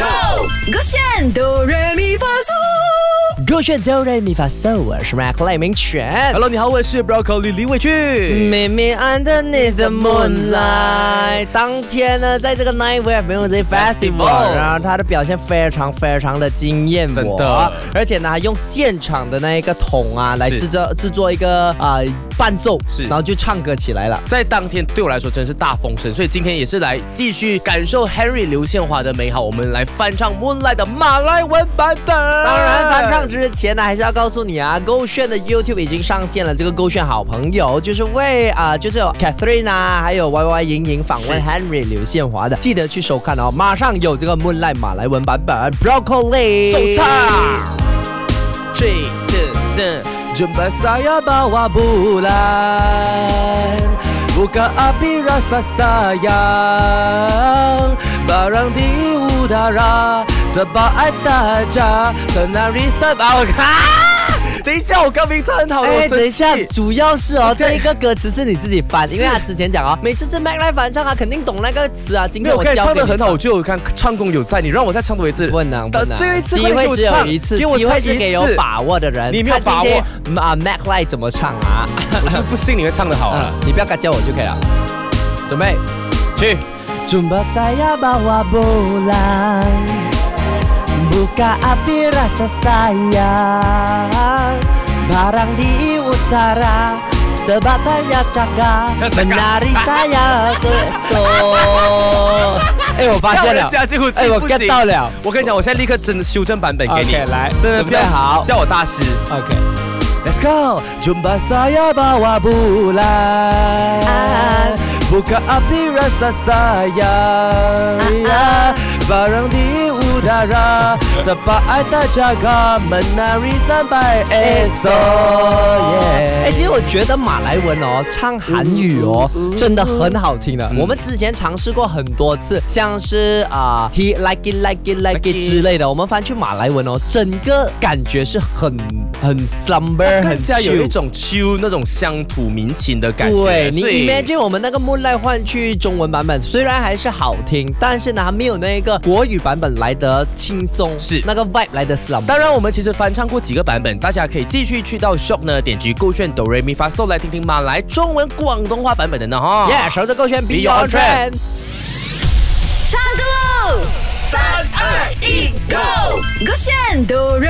Go，勾选哆来咪发嗦。勾选哆来咪发嗦，我是 Mac 赖明全。Hello，你好，我是 Broccoli 李伟俊。秘密 underneath the moonlight。当天呢，在这个 Night Wear Music Festival，Festival 然后他的表现非常非常的惊艳我，真的而且呢，还用现场的那一个桶啊来制作制作一个啊、伴奏，是然后就唱歌起来了。在当天对我来说真是大丰收，所以今天也是来继续感受 Henry 刘宪华的美好。我们来翻唱 Moonlight 的马来文版本。当然，翻唱之前呢，还是要告诉你啊，勾炫的 YouTube 已经上线了。这个勾炫好朋友就是为啊、就是有 Catherine 啊，还有 Y Y 莹莹访问 Henry 刘宪华的，记得去收看哦。马上有这个 Moonlight 马来文版本 Broccoli 首唱。Three, two, two. Jumpa saya bawa bulan Buka api rasa sayang Barang di udara Sebab ai tajam Kenari sebab 等一下，我刚名唱很好，哎，我等一下，主要是哦，对这一个歌词是你自己翻，因为他之前讲哦，每次是 Mac 来翻唱，他肯定懂那个词啊。今天我教的很好，我就有看唱功有在，你让我再唱多一次。不能不能，最后一次机会只有唱一次，机会是给有把握的人。你没有把啊，Mac Light 怎么唱啊？我就不信你会唱的好啊了。你不要敢叫我就可以了。准备。去，Buka api rasa sayang Barang di utara Sebatanya jaga Menari saya ke esok 哎，我发现了，吓人家结果自己哎，我不 get 行到了。我跟你讲，我现在立刻真的修正版本给你 OK，来真的准备好叫我大师。 OK， Let's go, jumpa saya bawa bulan Buka api rasa sayang Barang di udara Sebab ai tak jaga Menari sampai esok yeah. 我觉得马来文哦，唱韩语哦，真的很好听的。我们之前尝试过很多次，像是啊、T like it like it like it 之类的，我们翻去马来文哦，整个感觉是很很 slumber，很更加有 chill 一种秋那种乡土民情的感觉。对你 imagine 我们那个 Moonlight 换去中文版本，虽然还是好听，但是呢，还没有那个国语版本来的轻松，是那个 vibe 来的 slumber。当然，我们其实翻唱过几个版本，大家可以继续去到 Shop 呢，点击勾选哆来咪发嗦来听听马来中文、广东话版本的呢哈。耶，守着勾选 Be Beyond on trend。唱歌喽！三二一，Go！勾选哆来咪发嗦。